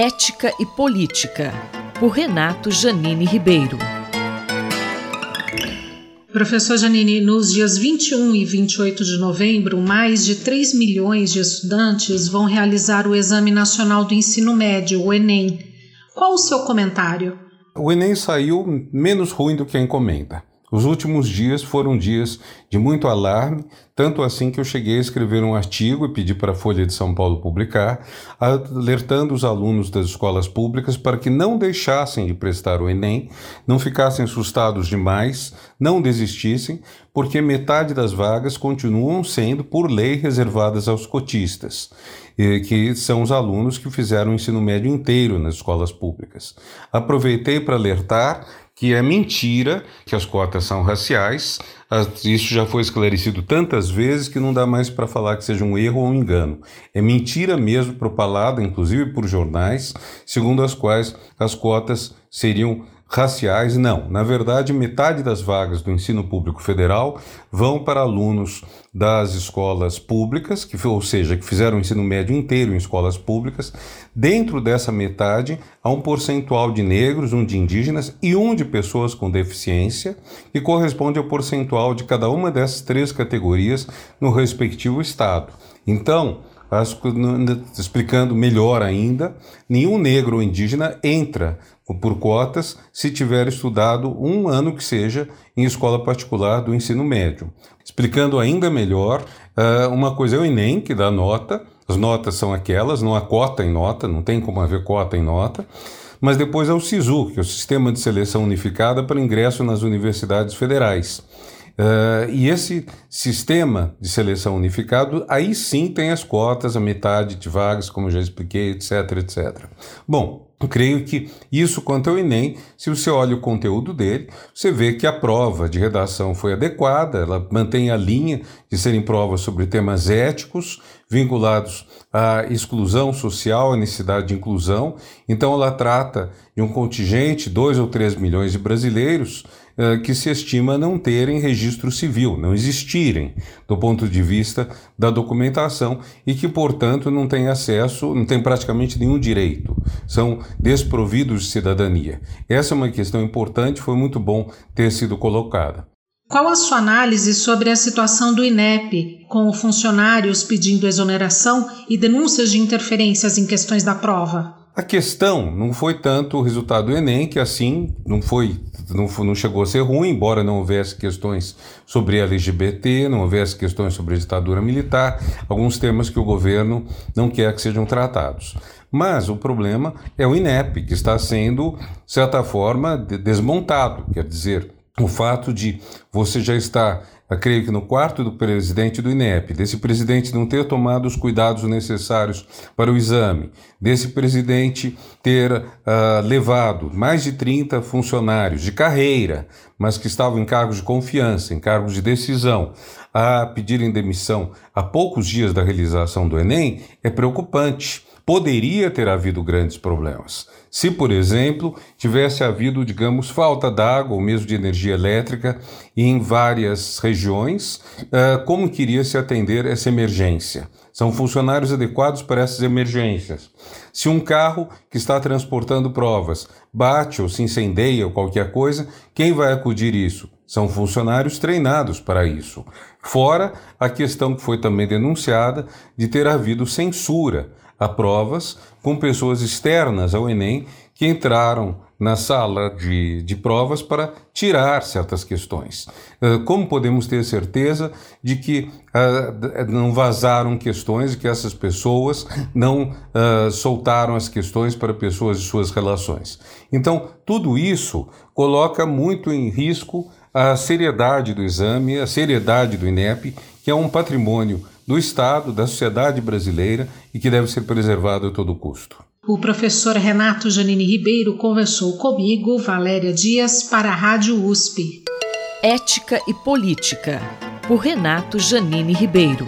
Ética e Política, por Renato Janine Ribeiro. Professor Janine, nos dias 21 e 28 de novembro, mais de 3 milhões de estudantes vão realizar o Exame Nacional do Ensino Médio, o Enem. Qual o seu comentário? O Enem saiu menos ruim do que a encomenda. Os últimos dias foram dias de muito alarme, tanto assim que eu cheguei a escrever um artigo e pedi para a Folha de São Paulo publicar, alertando os alunos das escolas públicas para que não deixassem de prestar o Enem, não ficassem assustados demais, não desistissem, porque metade das vagas continuam sendo, por lei, reservadas aos cotistas, que são os alunos que fizeram o ensino médio inteiro nas escolas públicas. Aproveitei para alertar que é mentira que as cotas são raciais. Isso já foi esclarecido tantas vezes que não dá mais para falar que seja um erro ou um engano. É mentira mesmo propalada, inclusive por jornais, segundo as quais as cotas seriam raciais, não. Na verdade, metade das vagas do ensino público federal vão para alunos das escolas públicas, que, ou seja, que fizeram o ensino médio inteiro em escolas públicas. Dentro dessa metade, há um percentual de negros, um de indígenas e um de pessoas com deficiência, que corresponde ao percentual de cada uma dessas três categorias no respectivo estado. Então, explicando melhor ainda, nenhum negro ou indígena entra por cotas se tiver estudado um ano que seja em escola particular do ensino médio. Explicando ainda melhor, eh, uma coisa é o Enem, que dá nota, as notas são aquelas, não há cota em nota, não tem como haver cota em nota, mas depois é o SISU, que é o Sistema de Seleção Unificada para Ingresso nas Universidades Federais. Uh, e esse sistema de seleção unificado, aí sim tem as cotas, a metade de vagas, como já expliquei, etc, etc. Bom, creio que isso quanto ao Enem, se você olha o conteúdo dele, você vê que a prova de redação foi adequada, ela mantém a linha de serem provas sobre temas éticos, vinculados à exclusão social, à necessidade de inclusão. Então ela trata de um contingente, 2 ou 3 milhões de brasileiros, que se estima não terem registro civil, não existirem do ponto de vista da documentação e que, portanto, não têm acesso, não têm praticamente nenhum direito, são desprovidos de cidadania. Essa é uma questão importante, foi muito bom ter sido colocada. Qual a sua análise sobre a situação do INEP, com funcionários pedindo exoneração e denúncias de interferências em questões da prova? A questão não foi tanto o resultado do Enem, que assim não foi, não, não chegou a ser ruim, embora não houvesse questões sobre LGBT, não houvesse questões sobre ditadura militar, alguns temas que o governo não quer que sejam tratados. Mas o problema é o INEP, que está sendo, de certa forma, desmontado. Quer dizer, o fato de você já estar eu creio que no quarto do presidente do INEP, desse presidente não ter tomado os cuidados necessários para o exame, desse presidente ter uh, levado mais de 30 funcionários de carreira, mas que estavam em cargos de confiança, em cargos de decisão, a pedirem demissão a poucos dias da realização do Enem, é preocupante poderia ter havido grandes problemas. Se, por exemplo, tivesse havido, digamos, falta d'água ou mesmo de energia elétrica em várias regiões, eh, como queria se atender essa emergência? São funcionários adequados para essas emergências. Se um carro que está transportando provas bate ou se incendeia ou qualquer coisa, quem vai acudir isso? São funcionários treinados para isso. Fora a questão que foi também denunciada de ter havido censura a provas com pessoas externas ao Enem que entraram na sala de, de provas para tirar certas questões. Uh, como podemos ter certeza de que uh, não vazaram questões, de que essas pessoas não uh, soltaram as questões para pessoas de suas relações? Então, tudo isso coloca muito em risco a seriedade do exame, a seriedade do INEP, que é um patrimônio do Estado, da sociedade brasileira e que deve ser preservado a todo custo. O professor Renato Janine Ribeiro conversou comigo, Valéria Dias, para a Rádio USP. Ética e Política, por Renato Janine Ribeiro.